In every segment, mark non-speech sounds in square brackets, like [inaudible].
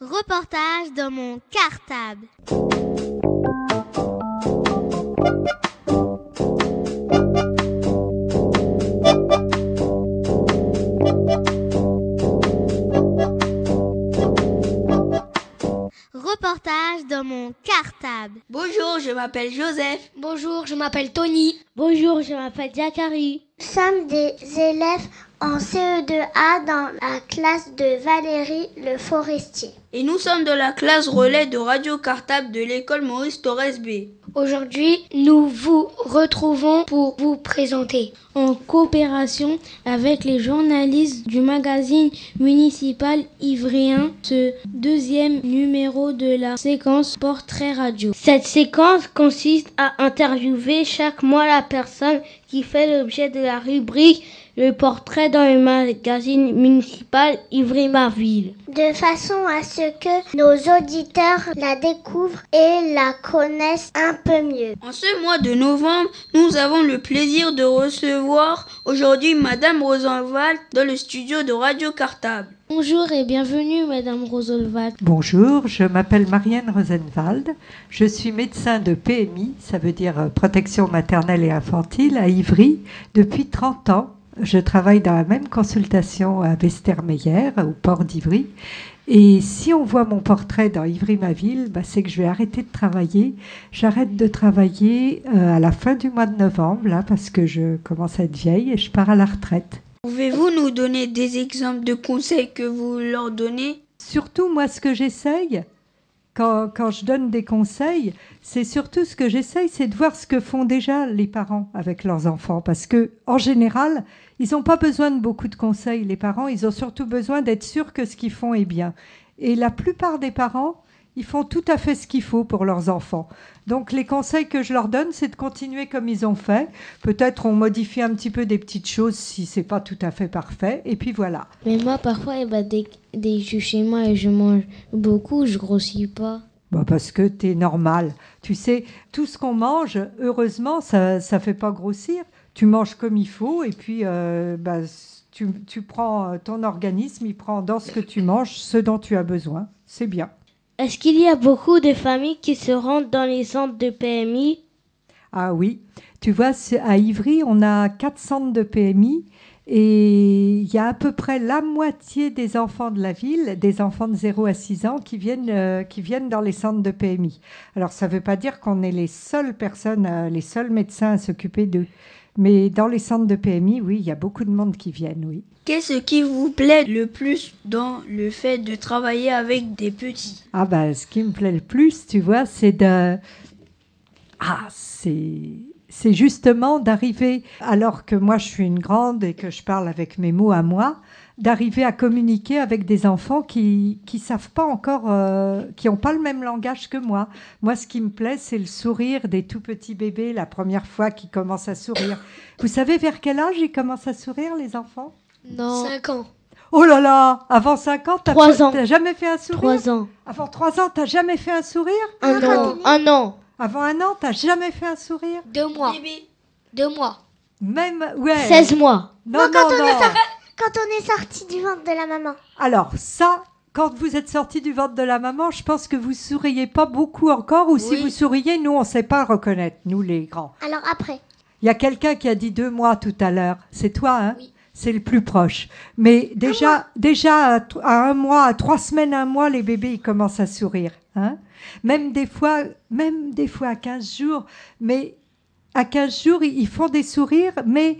Reportage dans mon cartable. Reportage dans mon cartable. Bonjour, je m'appelle Joseph. Bonjour, je m'appelle Tony. Bonjour, je m'appelle Zachary. Nous sommes des élèves en CE2A dans la classe de Valérie Le Forestier. Et nous sommes de la classe relais de Radio Cartable de l'école Maurice Torres B. Aujourd'hui, nous vous retrouvons pour vous présenter, en coopération avec les journalistes du magazine municipal ivrien, ce deuxième numéro de la séquence Portrait Radio. Cette séquence consiste à interviewer chaque mois la personne qui fait l'objet de la rubrique le portrait dans le magazine municipal Ivry-Marville. De façon à ce que nos auditeurs la découvrent et la connaissent un peu mieux. En ce mois de novembre, nous avons le plaisir de recevoir aujourd'hui Madame Rosenwald dans le studio de Radio Cartable. Bonjour et bienvenue Madame Rosenwald. Bonjour, je m'appelle Marianne Rosenwald. Je suis médecin de PMI, ça veut dire protection maternelle et infantile, à Ivry depuis 30 ans. Je travaille dans la même consultation à Westermeyer, au port d'Ivry. Et si on voit mon portrait dans Ivry-ma-ville, bah, c'est que je vais arrêter de travailler. J'arrête de travailler euh, à la fin du mois de novembre, là, parce que je commence à être vieille et je pars à la retraite. Pouvez-vous nous donner des exemples de conseils que vous leur donnez? Surtout, moi, ce que j'essaye, quand, quand, je donne des conseils, c'est surtout ce que j'essaye, c'est de voir ce que font déjà les parents avec leurs enfants. Parce que, en général, ils n'ont pas besoin de beaucoup de conseils, les parents. Ils ont surtout besoin d'être sûrs que ce qu'ils font est bien. Et la plupart des parents, ils font tout à fait ce qu'il faut pour leurs enfants. Donc les conseils que je leur donne, c'est de continuer comme ils ont fait. Peut-être on modifie un petit peu des petites choses si c'est pas tout à fait parfait. Et puis voilà. Mais moi, parfois, eh ben, dès, dès que je suis chez moi et je mange beaucoup, je grossis pas. Bah parce que tu es normal. Tu sais, tout ce qu'on mange, heureusement, ça ne fait pas grossir. Tu manges comme il faut et puis euh, bah, tu, tu prends ton organisme, il prend dans ce que tu manges ce dont tu as besoin. C'est bien. Est-ce qu'il y a beaucoup de familles qui se rendent dans les centres de PMI Ah oui. Tu vois, à Ivry, on a quatre centres de PMI et il y a à peu près la moitié des enfants de la ville, des enfants de 0 à 6 ans, qui viennent, euh, qui viennent dans les centres de PMI. Alors, ça ne veut pas dire qu'on est les seules personnes, euh, les seuls médecins à s'occuper d'eux. Mais dans les centres de PMI, oui, il y a beaucoup de monde qui viennent, oui. Qu'est-ce qui vous plaît le plus dans le fait de travailler avec des petits? Ah ben, ce qui me plaît le plus, tu vois, c'est de... Ah, c'est... C'est justement d'arriver, alors que moi je suis une grande et que je parle avec mes mots à moi, d'arriver à communiquer avec des enfants qui qui savent pas encore, euh, qui n'ont pas le même langage que moi. Moi, ce qui me plaît, c'est le sourire des tout petits bébés la première fois qu'ils commencent à sourire. Vous savez vers quel âge ils commencent à sourire, les enfants? Non. 5 ans. Oh là là Avant 5 ans, t'as Trois ans. t'as jamais fait un sourire? 3 ans. Avant 3 ans, t'as jamais fait un sourire? Un an. Un an. Avant un an, t'as jamais fait un sourire 2 mois. Bébé. 2 mois. Même, ouais. 16 mois. Non, Non, non, quand on non. est sorti- Quand on est sorti du ventre de la maman. Alors, ça, quand vous êtes sorti du ventre de la maman, je pense que vous souriez pas beaucoup encore, ou si vous souriez, nous, on sait pas reconnaître, nous, les grands. Alors après. Il y a quelqu'un qui a dit deux mois tout à l'heure. C'est toi, hein Oui. C'est le plus proche. Mais déjà, déjà à, à un mois, à trois semaines, un mois, les bébés ils commencent à sourire. Hein même des fois, même des fois à 15 jours. Mais à 15 jours, ils font des sourires, mais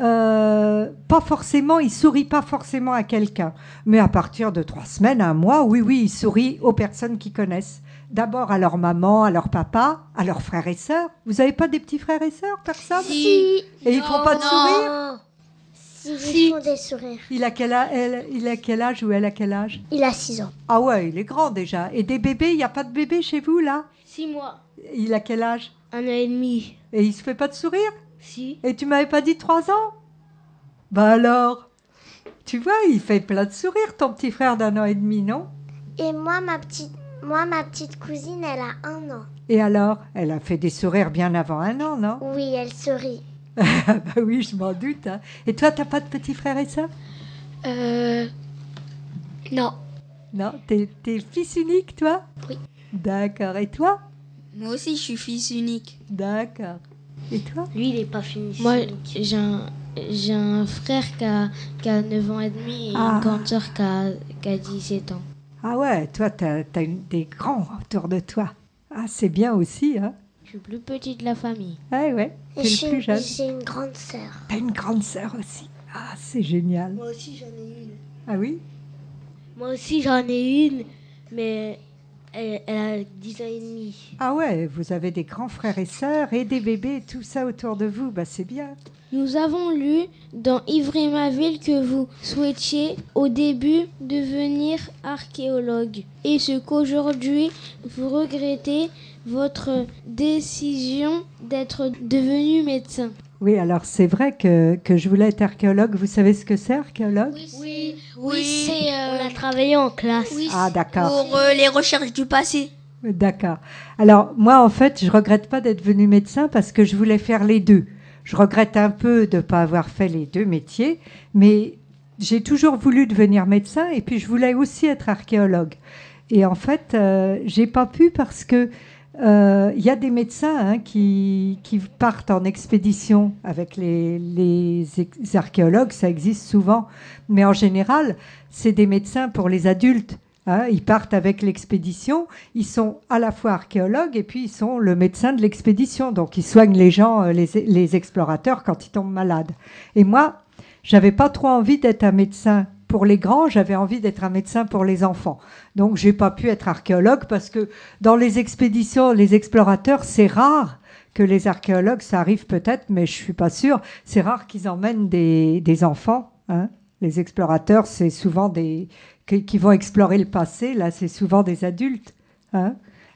euh, pas forcément, ils sourient pas forcément à quelqu'un. Mais à partir de trois semaines, un mois, oui, oui, ils sourient aux personnes qu'ils connaissent. D'abord à leur maman, à leur papa, à leurs frères et sœurs. Vous n'avez pas des petits frères et sœurs, personne? Si, Et ils font pas de sourire Non. si, ils Si. font des sourires. il a, quel âge, elle, il a quel âge ou elle a quel âge? Il a 6 ans. Ah ouais, il est grand déjà. Et des bébés, il n'y a pas de bébé chez vous là? 6 mois. Il a quel âge? Un an et demi. Et il se fait pas de sourire? Si. Et tu m'avais pas dit trois ans? Bah alors? Tu vois, il fait plein de sourires, ton petit frère d'un an et demi, non? Et moi, ma petite, moi, ma petite cousine, elle a un an. Et alors? Elle a fait des sourires bien avant un an, non? Oui, elle sourit. [laughs] Bah oui, je m'en doute. hein. Et toi, t'as pas de petit frère et sœur? Euh. Non. Non, t'es, t'es fils unique, toi? Oui. D'accord. Et toi? Moi aussi, je suis fils unique. D'accord. Et toi? Lui, il est pas fini. Moi, j'ai un, j'ai un frère qui a, qui a 9 ans et demi et Ah. une grande sœur qui a, qui a 17 ans. Ah ouais, toi, t'as, t'as une- des grands autour de toi. Ah, c'est bien aussi, hein Je suis plus petite de la famille. Ah ouais, t'es le j'ai plus jeune. j'ai une grande sœur. T'as une grande sœur aussi. Ah, c'est génial. Moi aussi, j'en ai une. Ah oui? Moi aussi, j'en ai une, mais elle, elle a 10 ans et demi. Ah ouais, vous avez des grands frères et sœurs et des bébés, tout ça autour de vous, bah c'est bien. Nous avons lu dans Ivry ma ville que vous souhaitiez au début devenir archéologue et ce qu'aujourd'hui vous regrettez votre décision d'être devenu médecin. Oui, alors c'est vrai que, que je voulais être archéologue. Vous savez ce que c'est archéologue? Oui, Oui. c'est. On a travaillé en classe. Ah d'accord. Pour euh, les recherches du passé. D'accord. Alors moi en fait, je regrette pas d'être venu médecin parce que je voulais faire les deux. Je regrette un peu de ne pas avoir fait les deux métiers, mais j'ai toujours voulu devenir médecin et puis je voulais aussi être archéologue. Et en fait, euh, j'ai pas pu parce que euh, il y a des médecins hein, qui, qui partent en expédition avec les, archéologues, ça existe souvent, mais en général, c'est des médecins pour les adultes. Hein. ils partent avec l'expédition, ils sont à la fois archéologues et puis ils sont le médecin de l'expédition, donc ils soignent les gens, euh, les, explorateurs quand ils tombent malades. Et moi, j'avais pas trop envie d'être un médecin pour les grands, j'avais envie d'être un médecin pour les enfants. Donc j'ai pas pu être archéologue parce que dans les expéditions, les explorateurs, c'est rare que les archéologues, ça arrive peut-être, mais je suis pas sûre. C'est rare qu'ils emmènent des, des enfants. hein. Les explorateurs, c'est souvent des qui, qui vont explorer le passé. Là, c'est souvent des adultes. hein.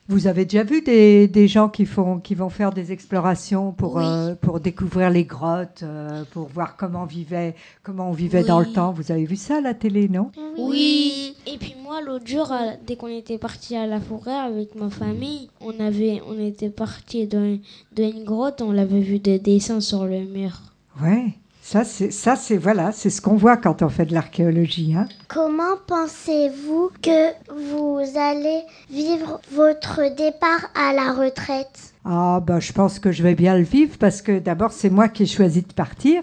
Vous avez déjà vu des, des gens qui, font, qui vont faire des explorations pour, Oui. euh, pour découvrir les grottes, euh, pour voir comment, vivait, comment on vivait dans le temps? Vous avez vu ça à la télé, non? Oui. Et puis moi, l'autre jour, dès qu'on était parti à la forêt avec ma famille, on avait, on était parti dans, dans une grotte, on avait vu des dessins sur le mur. Ouais. Ça, c'est ça, c'est voilà, c'est ce qu'on voit quand on fait de l'archéologie. Hein. Comment pensez-vous que vous allez vivre votre départ à la retraite? Ah, bah, je pense que je vais bien le vivre parce que d'abord, c'est moi qui ai choisi de partir.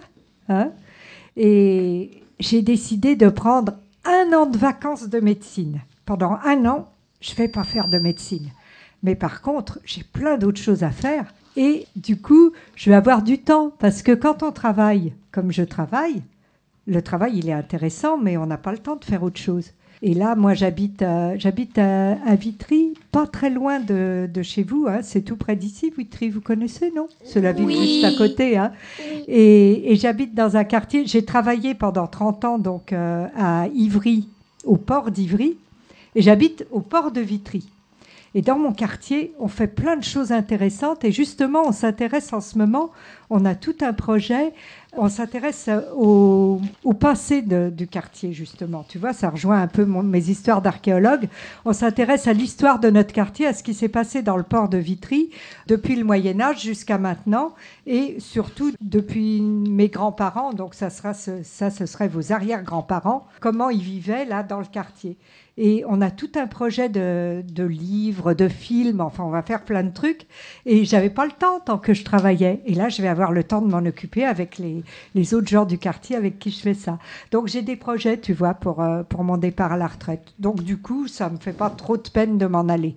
hein. et j'ai décidé de prendre un an de vacances de médecine. Pendant un an, je ne vais pas faire de médecine. Mais par contre, j'ai plein d'autres choses à faire. Et du coup, je vais avoir du temps parce que quand on travaille comme je travaille, le travail, il est intéressant, mais on n'a pas le temps de faire autre chose. Et là, moi, j'habite à, j'habite à, à Vitry, pas très loin de, de chez vous. hein. C'est tout près d'ici, Vitry, vous connaissez, non? C'est la ville Oui. juste à côté. Hein. Et, et j'habite dans un quartier. J'ai travaillé pendant 30 ans donc euh, à Ivry, au port d'Ivry, et j'habite au port de Vitry. Et dans mon quartier, on fait plein de choses intéressantes. Et justement, on s'intéresse en ce moment, on a tout un projet, on s'intéresse au, passé du quartier, justement. Tu vois, ça rejoint un peu mes histoires d'archéologue. On s'intéresse à l'histoire de notre quartier, à ce qui s'est passé dans le port de Vitry depuis le Moyen Âge jusqu'à maintenant, et surtout depuis mes grands-parents. Donc ça, sera ce, ça, ce serait vos arrière-grands-parents. Comment ils vivaient là dans le quartier. Et on a tout un projet de, de livres, de films, enfin on va faire plein de trucs. Et j'avais pas le temps tant que je travaillais. Et là, je vais avoir le temps de m'en occuper avec les, les autres gens du quartier avec qui je fais ça. Donc j'ai des projets, tu vois, pour, euh, pour mon départ à la retraite. Donc du coup, ça me fait pas trop de peine de m'en aller.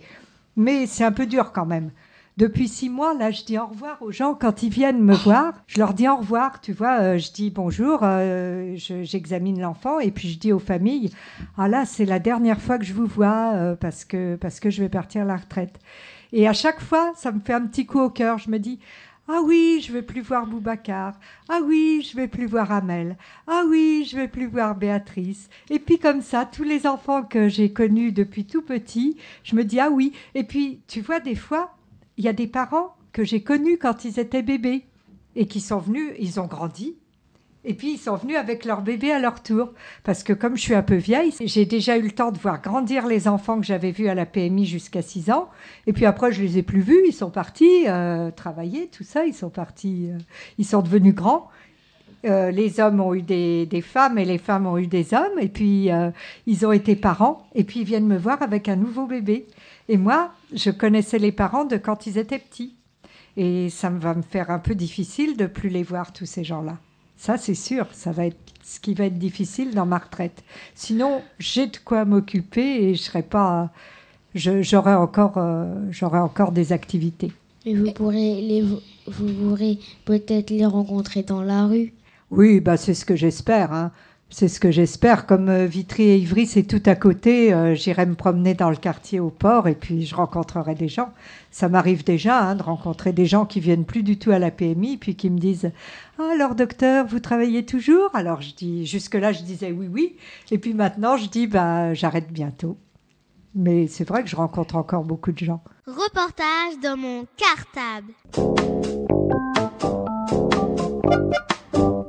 Mais c'est un peu dur quand même. Depuis six mois, là, je dis au revoir aux gens quand ils viennent me voir. Je leur dis au revoir, tu vois. euh, je dis bonjour, euh, je- j'examine l'enfant et puis je dis aux familles, ah là, c'est la dernière fois que je vous vois parce que parce que je vais partir à la retraite. Et à chaque fois, ça me fait un petit coup au cœur. Je me dis, ah oui, je vais plus voir Boubacar. Ah oui, je vais plus voir Amel. Ah oui, je vais plus voir Béatrice. Et puis comme ça, tous les enfants que j'ai connus depuis tout petit, je me dis ah oui. Et puis tu vois, des fois, il y a des parents que j'ai connus quand ils étaient bébés et qui sont venus, ils ont grandi. Et puis ils sont venus avec leur bébé à leur tour. Parce que comme je suis un peu vieille, j'ai déjà eu le temps de voir grandir les enfants que j'avais vus à la PMI jusqu'à 6 ans. Et puis après, je les ai plus vus. Ils sont partis euh, travailler, tout ça. Ils sont partis, euh, ils sont devenus grands. euh, les hommes ont eu des, femmes et les femmes ont eu des hommes, et puis ils ont été parents, et puis ils viennent me voir avec un nouveau bébé. Et moi, je connaissais les parents de quand ils étaient petits. Et ça va me faire un peu difficile de plus les voir, tous ces gens-là. Ça, c'est sûr, ça va être ce qui va être difficile dans ma retraite. Sinon, j'ai de quoi m'occuper et je serai pas, j'aurai encore, euh, j'aurai encore des activités. Et vous pourrez les, vous pourrez peut-être les rencontrer dans la rue. Oui, bah c'est ce que j'espère. Hein. C'est ce que j'espère. Comme euh, Vitry et Ivry, c'est tout à côté, euh, j'irai me promener dans le quartier au port et puis je rencontrerai des gens. Ça m'arrive déjà hein, de rencontrer des gens qui viennent plus du tout à la PMI puis qui me disent ah, alors docteur, vous travaillez toujours? Alors je dis jusque-là je disais oui oui et puis maintenant je dis bah j'arrête bientôt. Mais c'est vrai que je rencontre encore beaucoup de gens. Reportage dans mon cartable.